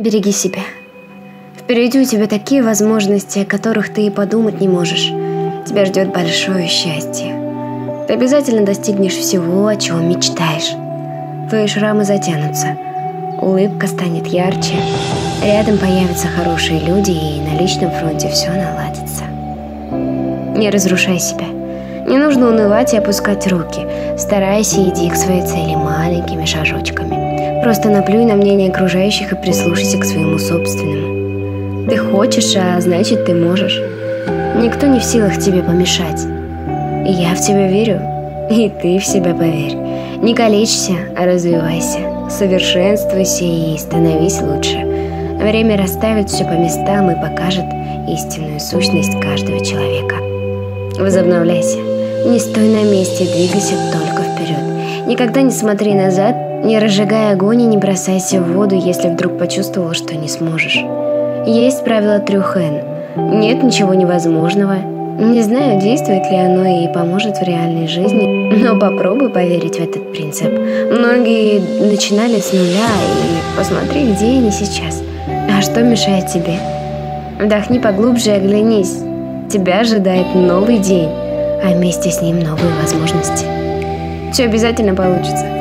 Береги себя. Впереди у тебя такие возможности, о которых ты и подумать не можешь. Тебя ждет большое счастье. Ты обязательно достигнешь всего, о чем мечтаешь. Твои шрамы затянутся. Улыбка станет ярче. Рядом появятся хорошие люди, и на личном фронте все наладится. Не разрушай себя. Не нужно унывать и опускать руки. Старайся иди к своей цели маленькими шажочками. Просто наплюй на мнение окружающих и прислушайся к своему собственному. Ты хочешь, а значит ты можешь. Никто не в силах тебе помешать. Я в тебя верю, и ты в себя поверь. Не калечься, а развивайся. Совершенствуйся и становись лучше. Время расставит все по местам и покажет истинную сущность каждого человека. Возобновляйся. Не стой на месте, двигайся только вперед. Никогда не смотри назад, не разжигай огонь и не бросайся в воду, если вдруг почувствовал, что не сможешь. Есть правило трех «Н». Нет ничего невозможного. Не знаю, действует ли оно и поможет в реальной жизни, но попробуй поверить в этот принцип. Многие начинали с нуля, и посмотри, где они сейчас. А что мешает тебе? Вдохни поглубже и оглянись. Тебя ожидает новый день, а вместе с ним новые возможности. Все обязательно получится.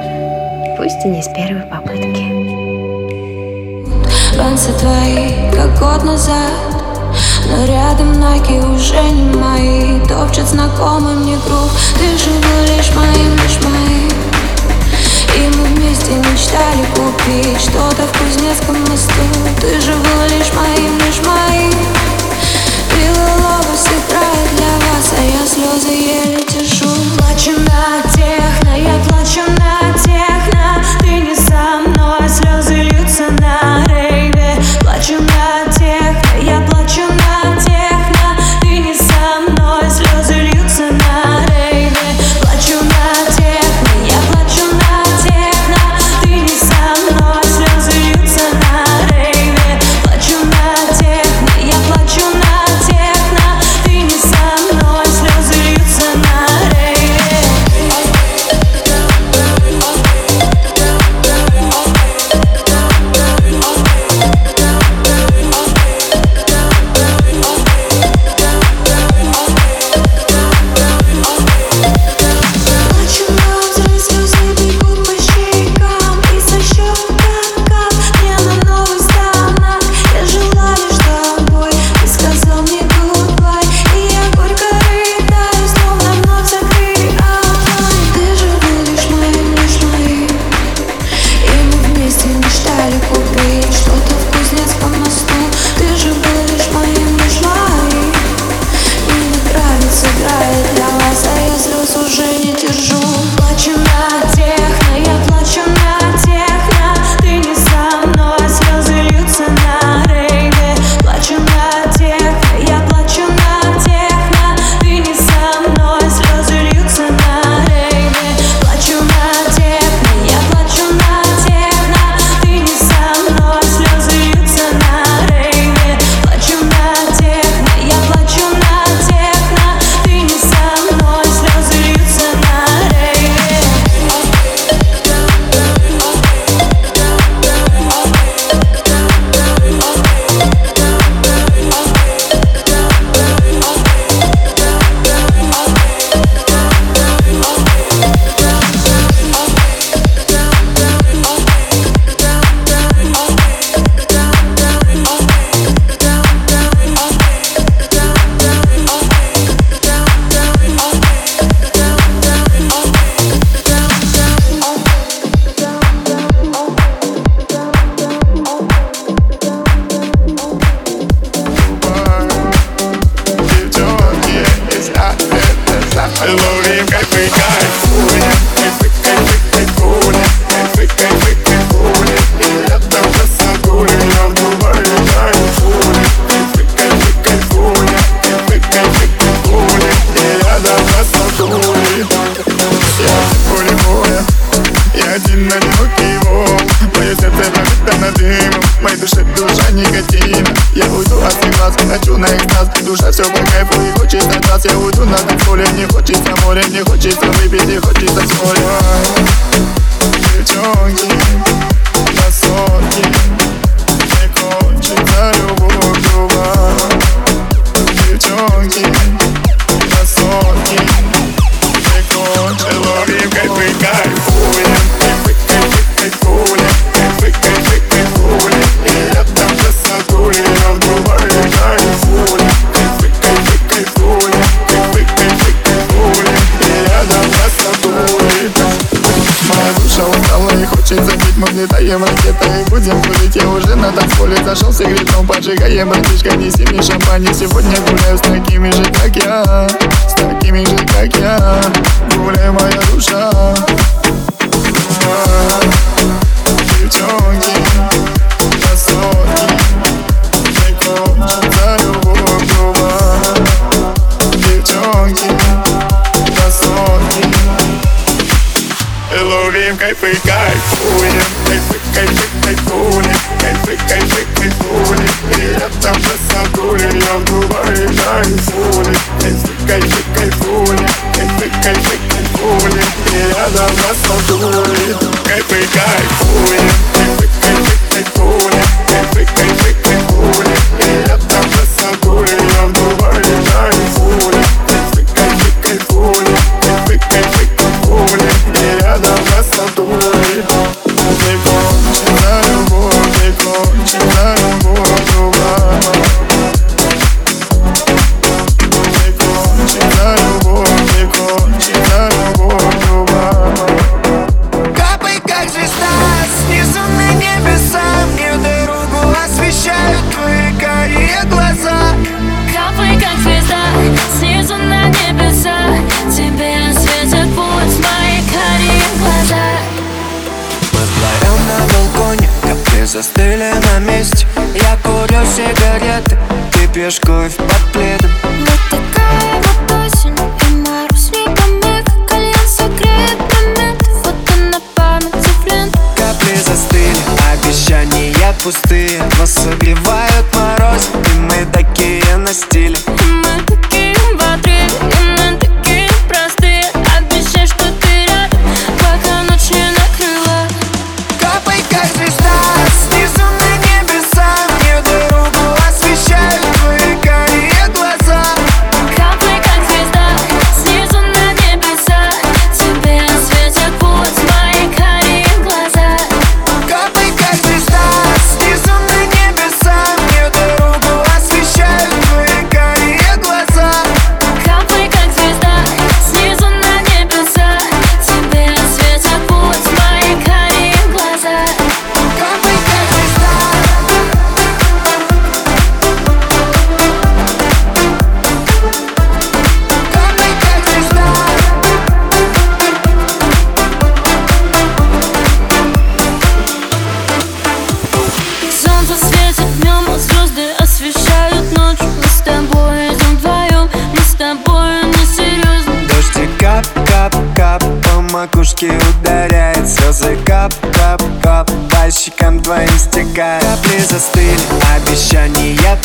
Пусть и не с первой попытки. Танцы твои, как год назад но рядом ноги уже не мои. Топчет знакомый мне грув Ты же был лишь моим, лишь моим. И мы вместе мечтали купить Что-то в Кузнецком мосту. Ты же был лишь моим, лишь моим. Белый играет для вас А я слезы еле держу Плачу на техно, я плачу на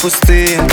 пустые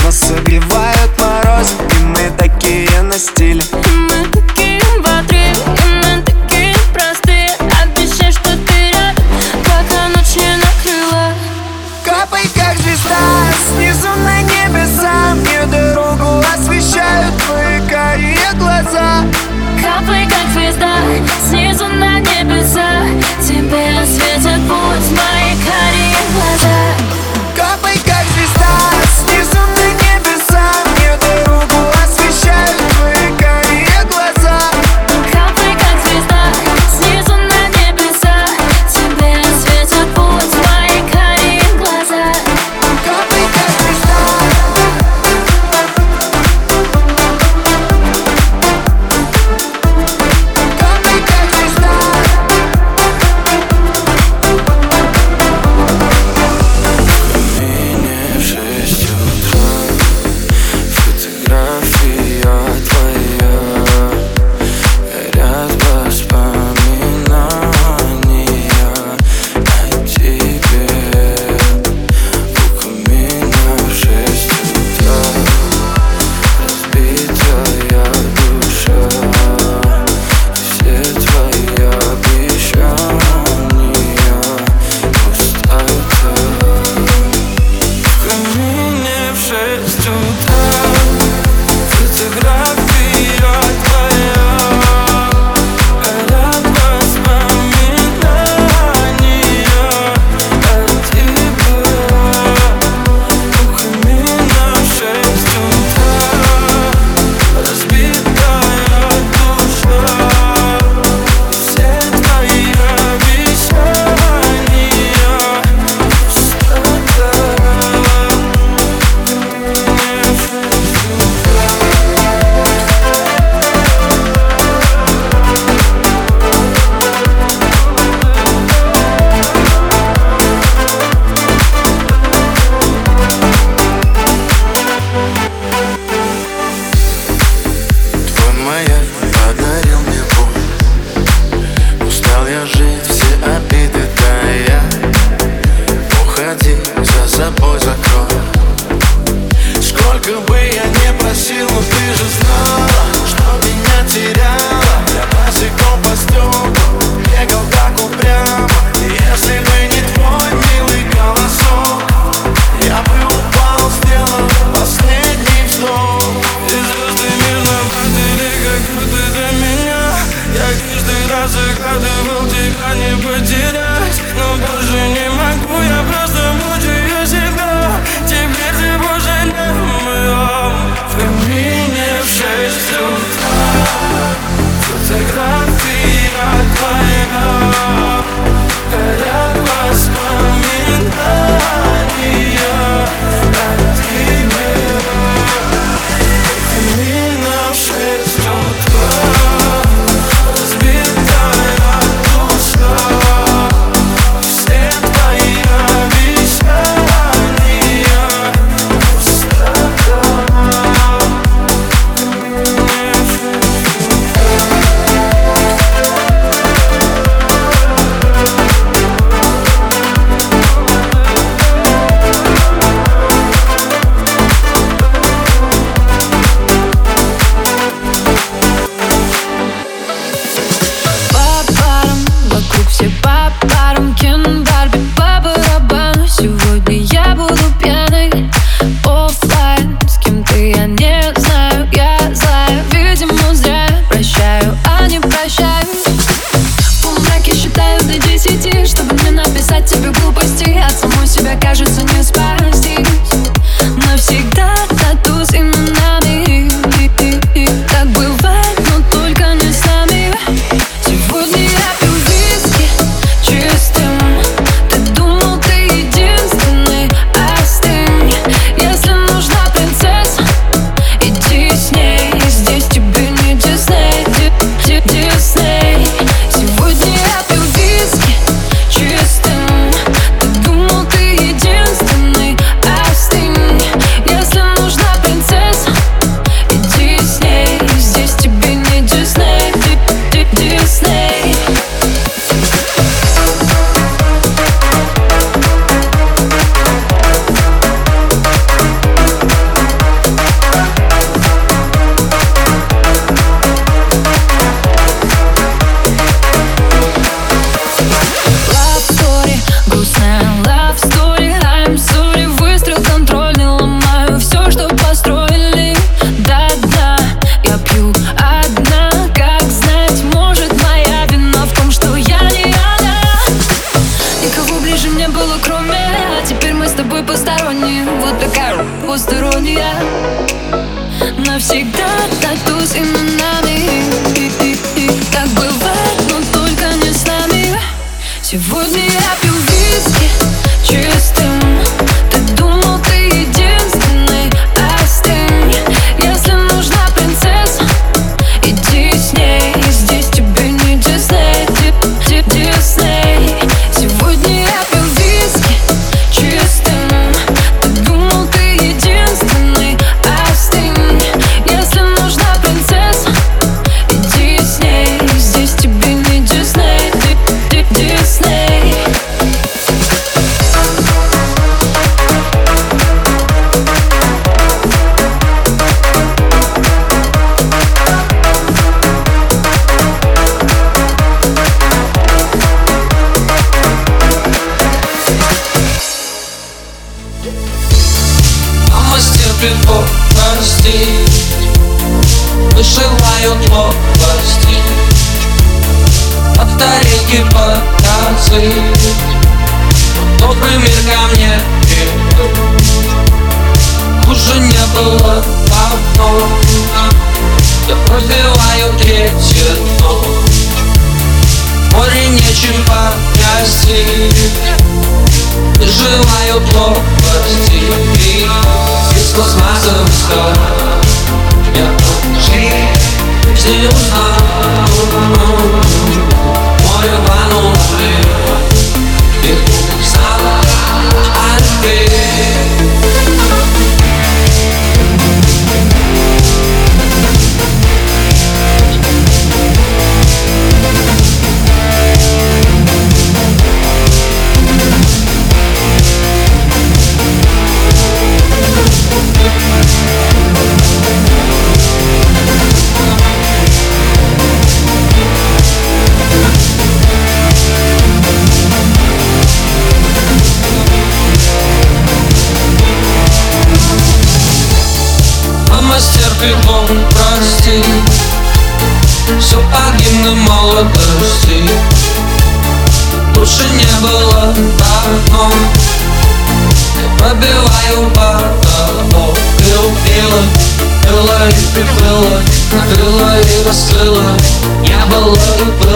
накрыла и раскрыла Я была и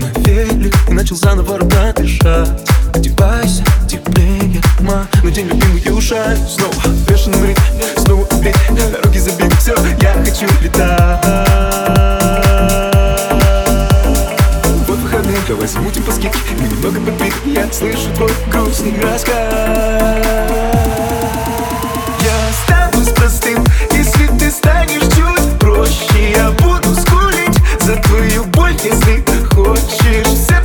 на велик И начал заново ровно дышать Одевайся теплее, ма На день любимый и ушай Снова бешеный ритм, снова петь Руки забег, все, я хочу летать. Вот выходные, давай замутим по скидке Мы немного подбит, я слышу твой грустный рассказ. Я останусь простым, если ты станешь чуть проще Я буду за твою боль, если хочешь.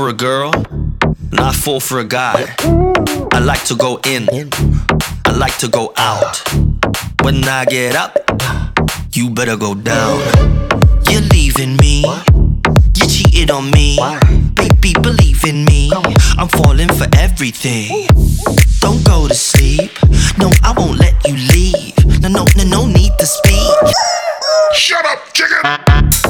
For a girl, not I fall for a guy. I like to go in, I like to go out. When I get up, you better go down. You're leaving me, you cheated on me. Baby, believe in me, I'm falling for everything. Don't go to sleep, no, I won't let you leave. No, no, no, no need to speak. Shut up, chicken!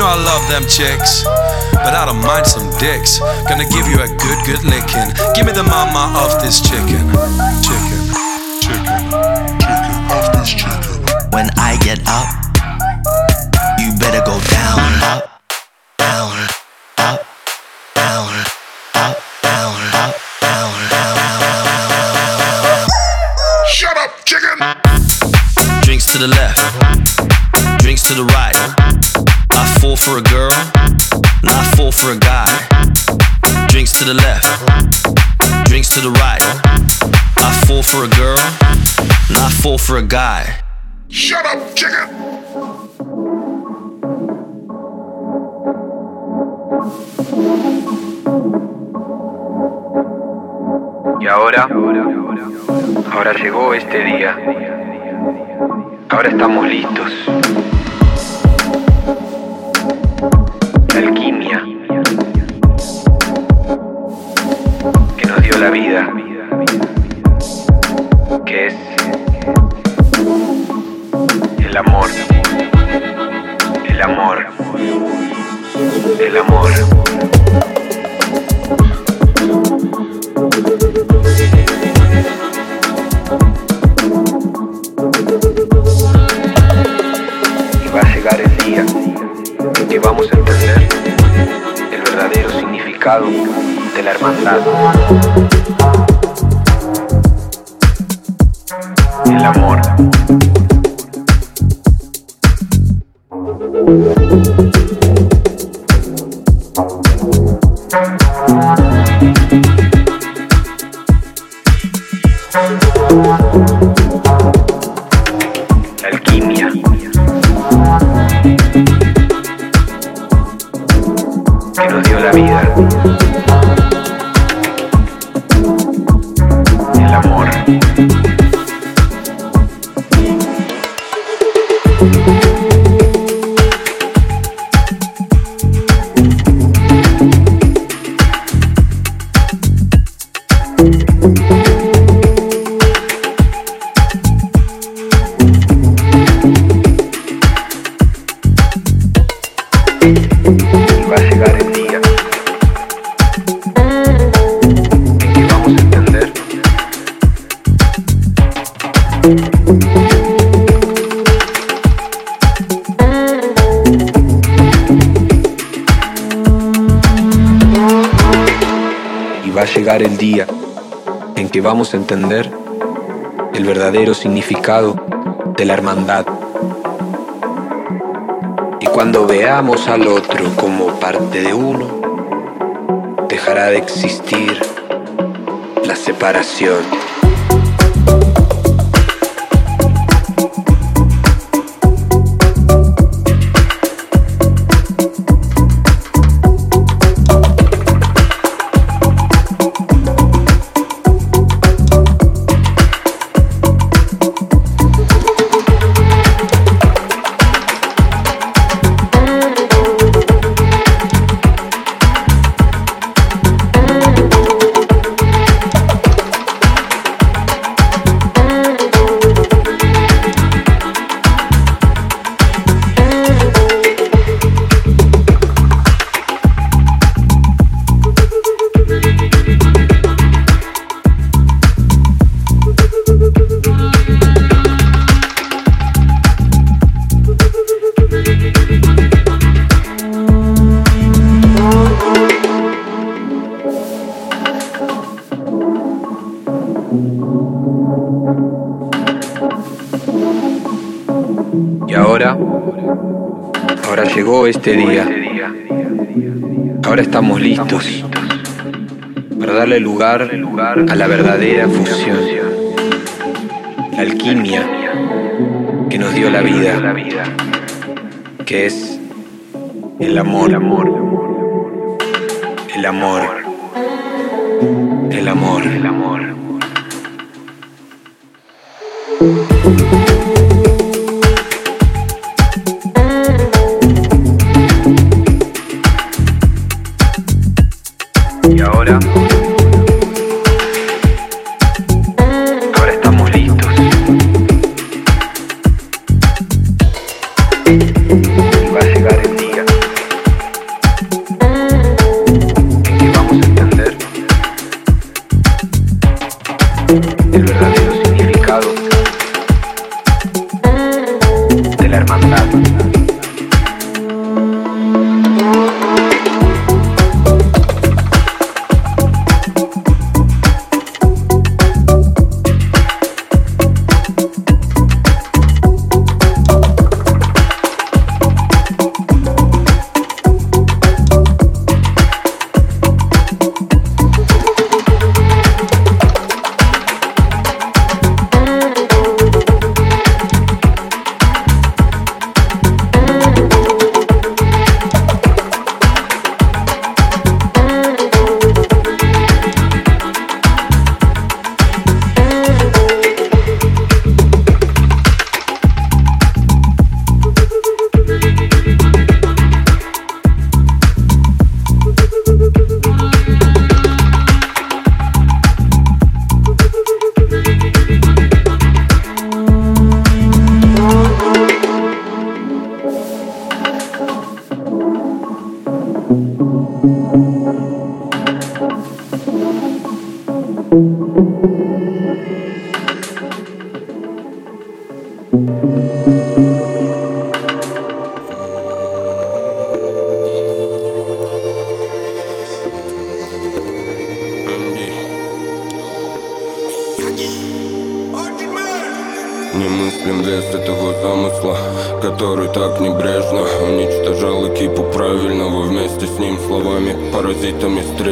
Know I love them chicks, but I don't mind some dicks. Gonna give you a good, good licking. Give me the mama of this chicken. Chicken. Chicken. Chicken off this chicken. When I get up, you better go down, up, down, up, down, up, down, up, down, down, down, down, down. Shut up, chicken! Drinks to the left, drinks to the right. I fall for a girl, not I fall for a guy. Drinks to the left, drinks to the right. I fall for a girl, not I fall for a guy. Shut up, chicken! Y ahora, ahora llegó este día. Ahora estamos listos. Thank you. Va a llegar el día en que vamos a entender el verdadero significado de la hermandad. Y cuando veamos al otro como parte de uno, dejará de existir la separación. Este día. Ahora estamos listos para darle lugar a la verdadera fusión, la alquimia que nos dio la vida, que es el amor, el amor, el amor, Y ahora,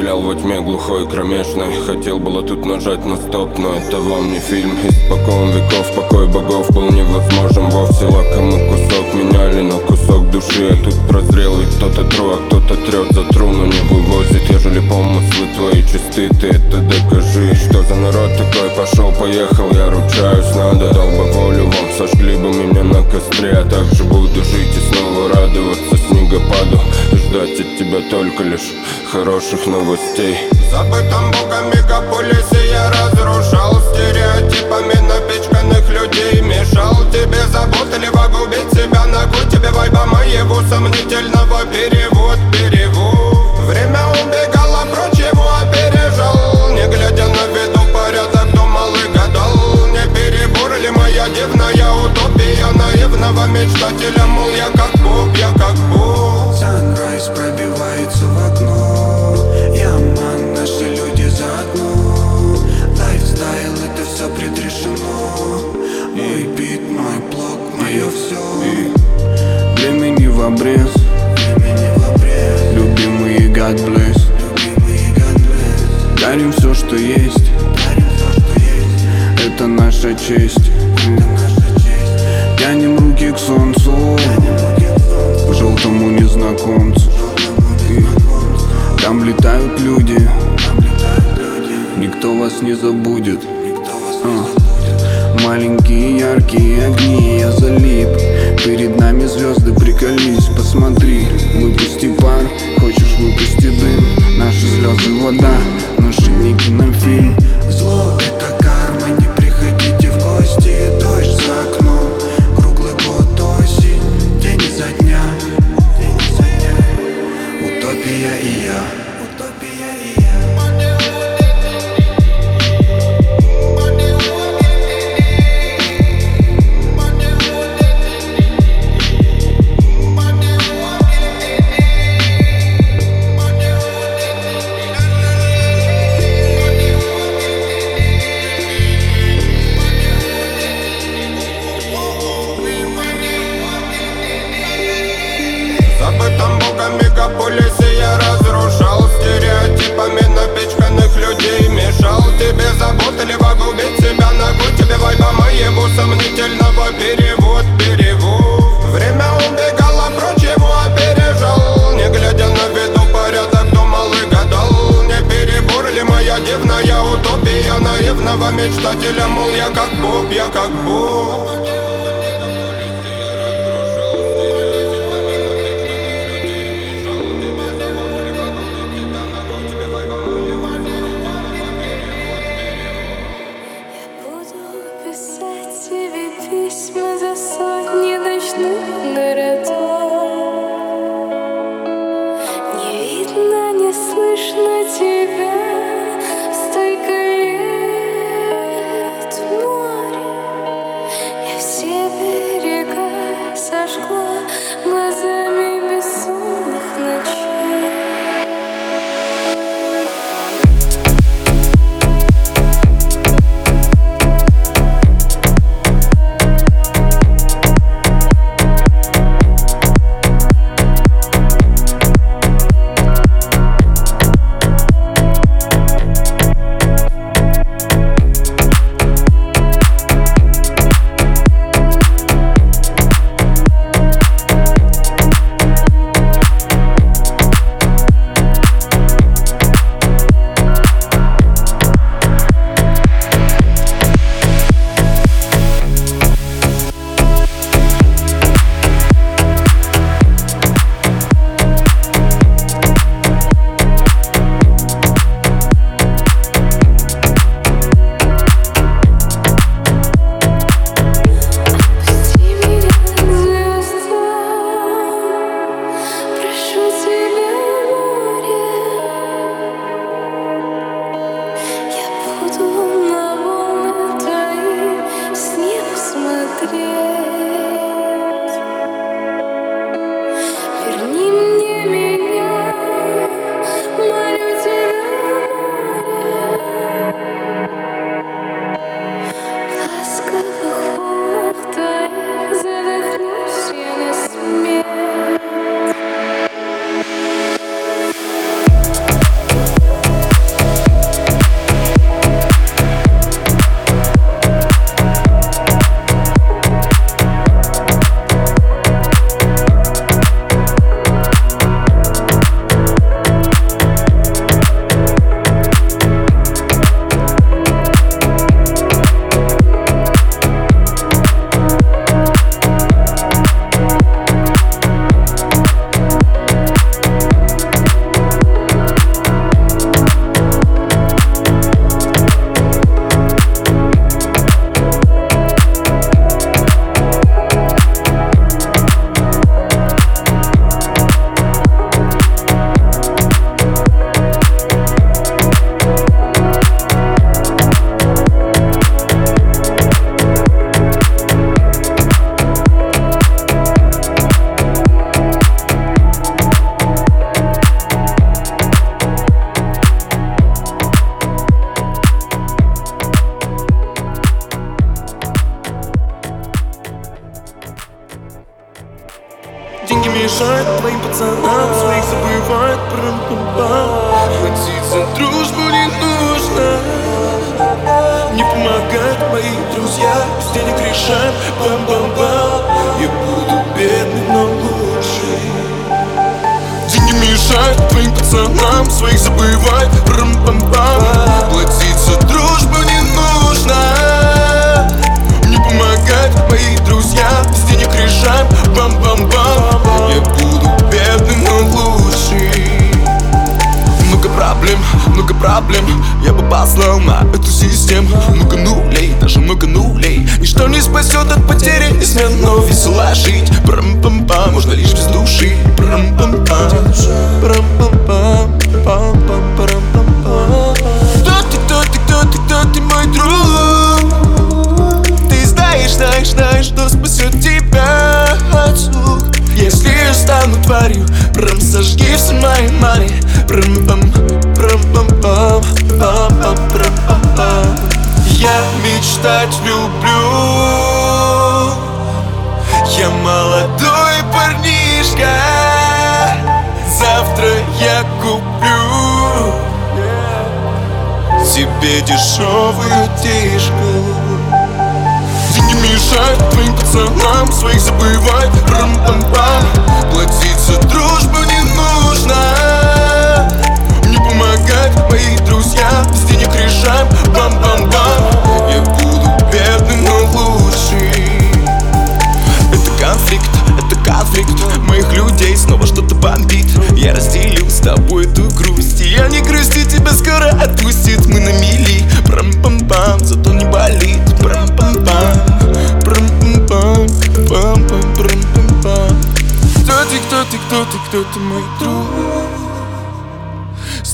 стрелял во тьме глухой кромешной. Хотел было тут нажать на стоп Но это вам не фильм. Испокон веков покой богов Был невозможен. Вовсе Лакомый кусок меняли на кусок души. А тут прозрел ведь кто-то тру, а кто-то трет за тру Но не вывозит, ежели помыслы твои чисты. Ты это докажи. Что за народ такой? Пошел, поехал Я ручаюсь, надо. Дал бы волю вам, сожгли бы меня на костре. А также буду жить и снова радоваться снегопаду ждать от тебя только лишь хороших новостей. В забытом богом мегаполисе я разрушал Стереотипами напичканных людей. Мешал тебе заботливо губить себя Ногу тебе вайба моего сомнительного Перевод, перевод. Время убегало прочь, его опережал. Не глядя на виду порядок, думал и гадал. Не перебор ли моя дивная утопия Наивного мечтателя, мол, я как бог, я как бог. Sunrise пробивается в окно Yeah, man, наши люди заодно. Lifestyle, это все предрешено. Мой бит, мой блог, мое все Времени в обрез. Любимые God bless. Дарим все, что есть. Это наша честь Тянем руки к солнцу Желтому незнакомцу. Там летают люди Никто вас не забудет. А. Маленькие яркие огни, я залип. Перед нами звезды, приколись, посмотри. Выпусти пар, хочешь выпусти дым. Наши слезы вода, наши не кинофильм Зло мешает твоим пацанам Своих забывает прям за дружбу не нужно. Не помогают мои друзья Без денег решаем бам-бам-бам. Я буду бедным, но лучше. Деньги мешают твоим пацанам Своих забывает прям-бам-бам платить за дружбу не нужно. Не помогают мои друзья Без денег решаем проблем. Я бы послал на эту систему. Много нулей, даже много нулей Ничто не спасет от потери и смен Но весело жить. Прам пам пам Можно лишь без души. Прам пам пам прам пам пам пам пам пам пам Кто ты, кто ты, кто ты, кто ты мой друг? Ты знаешь, знаешь, знаешь, что спасет тебя от слух Если стану тварью Прям сожги все мои мани Прям-пам-пам я мечтать люблю. Я молодой парнишка. Завтра я куплю. Тебе дешевую тишку. Ты не мешай твоим пацанам Своих забывай Рам-пам-пам. Платить за дружбу не нужно кайф Мои друзья без денег крижам Бам-бам-бам. Я буду бедным, но лучше Это конфликт, это конфликт Моих людей. Снова что-то бомбит. Я разделю с тобой эту грусть. И Я не грусти, тебя скоро отпустит. Мы на мели, бам бам бам Зато не болит, бам бам бам бам бам бам бам бам бам бам Кто ты, кто ты, кто ты, кто ты, мой друг?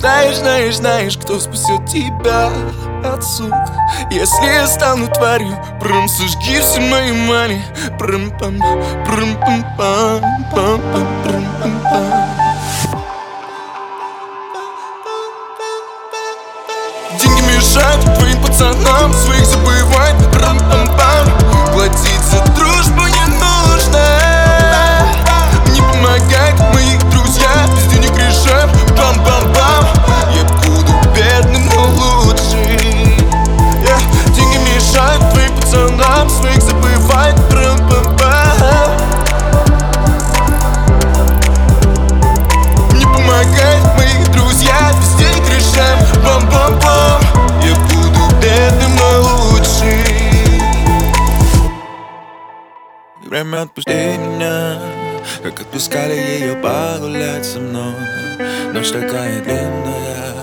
Знаешь, знаешь, знаешь, кто спасет тебя отцу Если я стану тварью Прям сожги все мои мани Прям пам прям пам пам пам пам прям пам пам. Деньги мешают твоим пацанам Своих забывать. Прям пам пацанам Своих забывать Прям пам пам Не помогает мои друзья Без денег решаем пам Я буду бедным, но лучше. Время отпусти меня Как отпускали ее погулять со мной. Ночь такая длинная,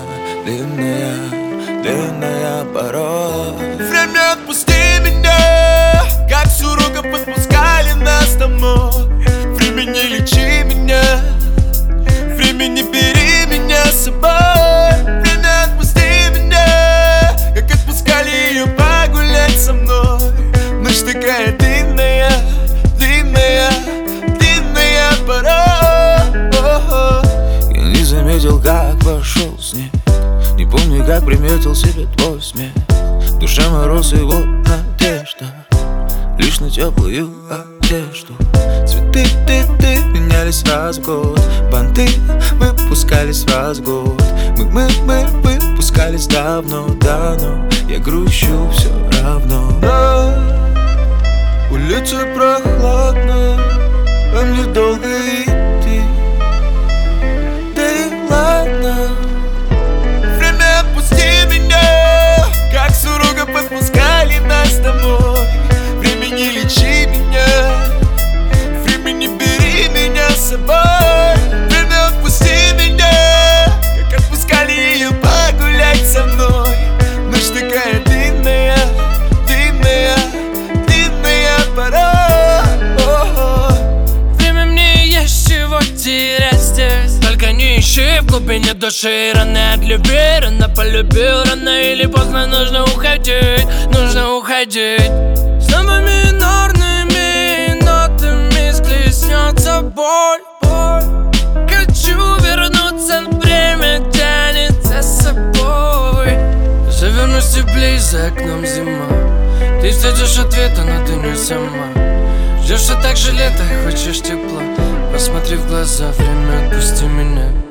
длинная, длинная порой. Время отпусти меня уроков отпускали нас домой. Время не лечи меня Время не бери меня с собой. Время отпусти меня Как отпускали ее погулять со мной. Ночь такая длинная, длинная, длинная порой Я не заметил, как вошел с ней Не помню, как приметил себе твой смех. Душа мороз и вот надежда Лишь на теплую одежду. Цветы, ты, ты менялись раз в год. Банты выпускались раз в год. Мы, мы, мы выпускались давно, давно. Я грущу все равно. На улице прохладно А мне долго идти. Да и ладно. Время отпусти меня. Как с уроков отпускали нас домой глубине души Рано от любви, рано полюбил Рано или поздно нужно уходить Нужно уходить. Снова минорными нотами Склеснется боль, боль Хочу вернуться, время тянет за собой. Завернусь теплей, за окном зима. Ты ждешь ответа, но ты не сама. Ждешь все так же лето, хочешь тепла Посмотри в глаза, время отпусти меня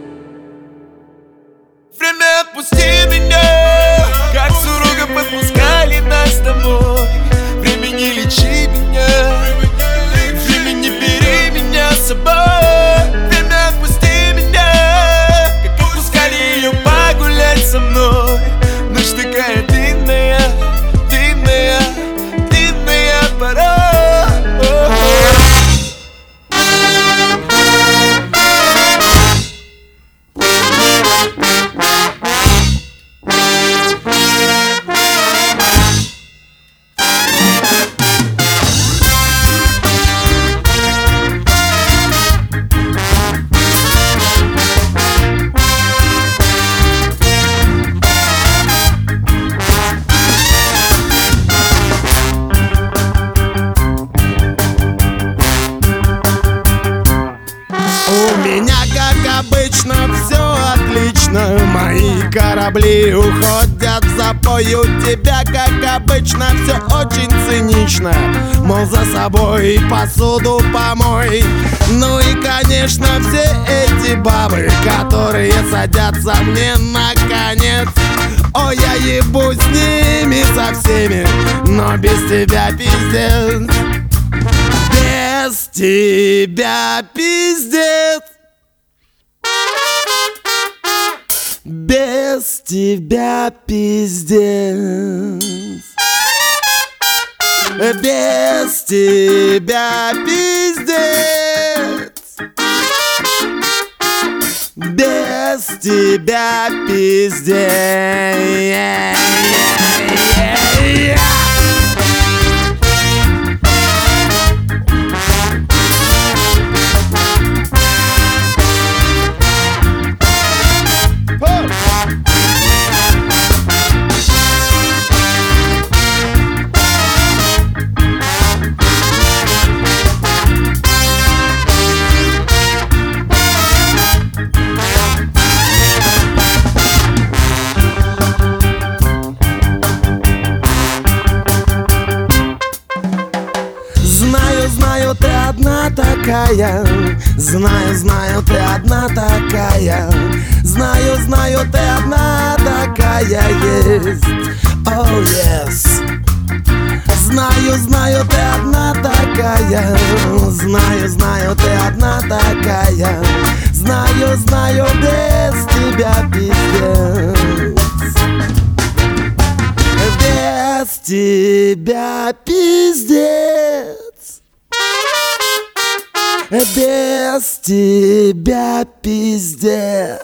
меня, как обычно, все отлично. Мои корабли уходят запой У тебя, как обычно, все очень цинично. Мол, за собой посуду помой. Ну и, конечно, все эти бабы Которые садятся мне на конец. О, я ебу с ними со всеми Но без тебя пиздец. Без тебя пиздец Без тебя пиздец. Без тебя пиздец. Без тебя пиздец такая. Знаю, знаю, ты одна такая. Знаю, знаю, ты одна такая есть. Oh yes. Знаю, знаю, ты одна такая. Знаю, знаю, ты одна такая. Знаю, знаю, без тебя пиздец. Без тебя пиздец Без тебя пиздец.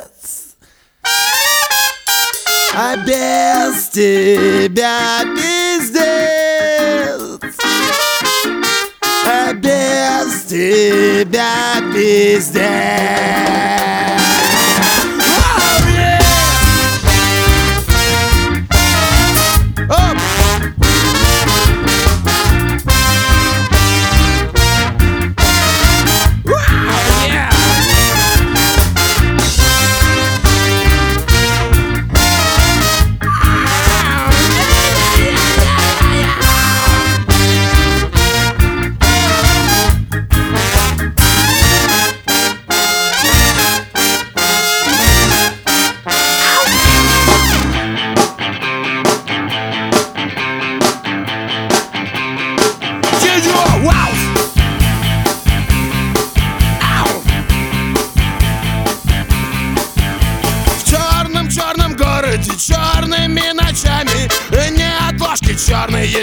А без тебя пиздец. А без тебя пиздец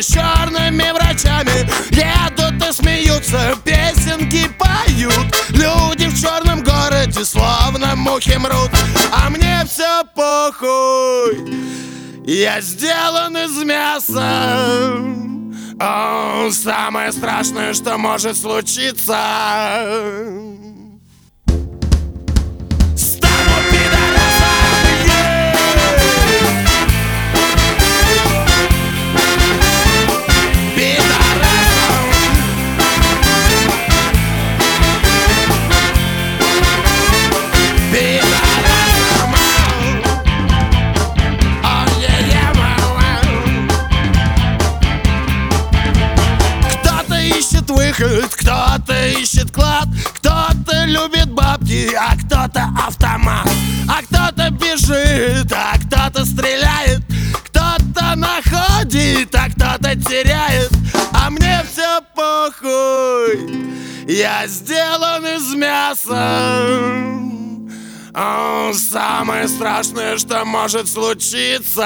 с черными врачами Едут и смеются, песенки поют. Люди в черном городе словно мухи мрут. А мне все похуй Я сделан из мяса. О, Самое страшное, что может случиться ищет клад. Кто-то любит бабки, а кто-то автомат. А кто-то бежит, а кто-то стреляет. Кто-то находит, а кто-то теряет. А мне все похуй Я сделан из мяса. Самое страшное, что может случиться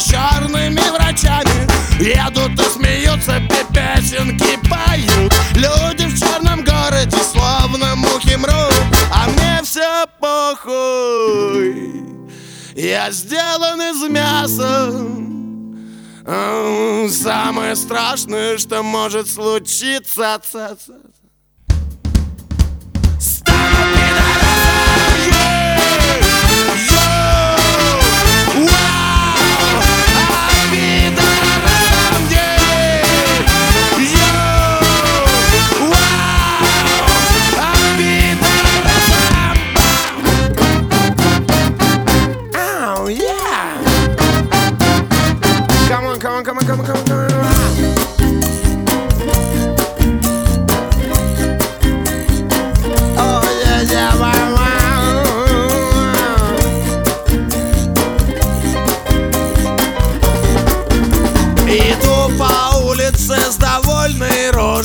черными врачами. Едут и смеются, пе- песенки поют. Люди в черном городе словно мухи мрут А мне все похуй. Я сделан из мяса. Самое страшное, что может случиться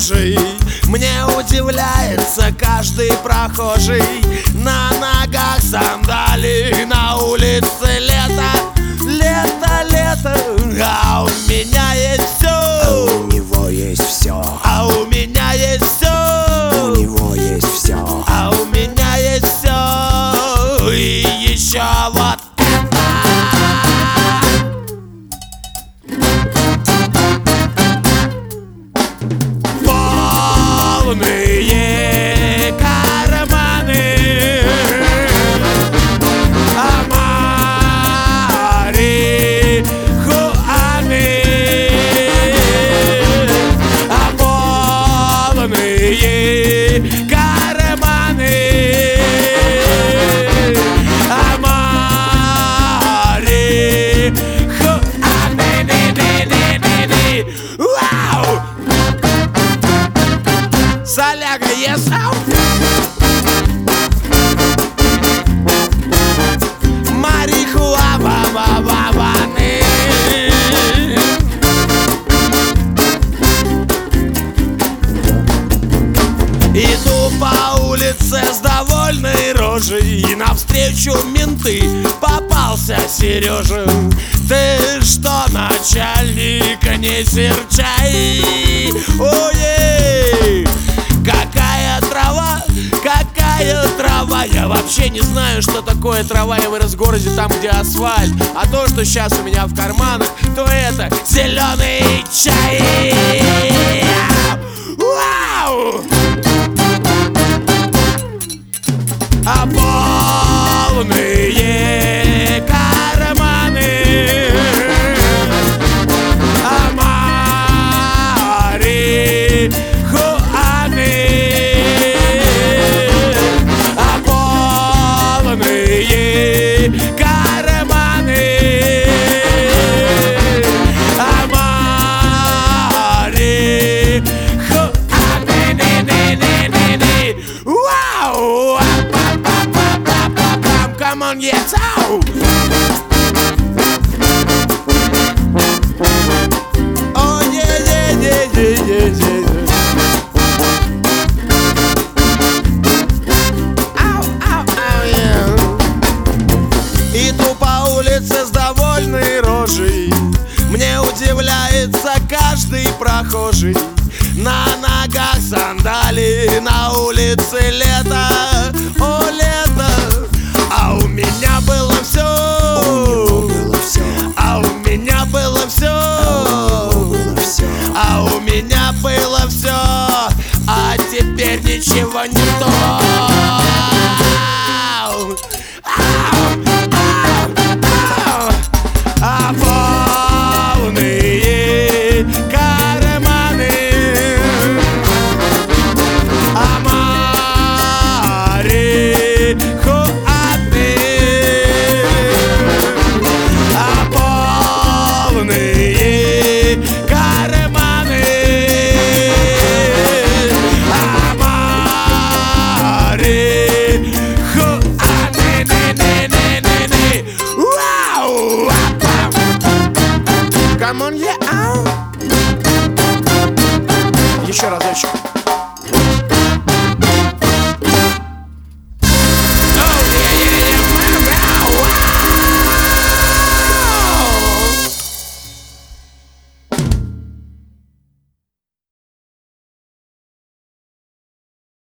рожей Мне удивляется каждый прохожий. На ногах сандали, на улице лето. Лето, лето, а у меня есть навстречу менты. Попался Сережин Ты что, начальника, не серчай Ой, какая трава, какая трава? Я вообще не знаю, что такое трава Я вырос в городе там, где асфальт. А то, что сейчас у меня в карманах То это зеленый чай. Вау! а a юные yet.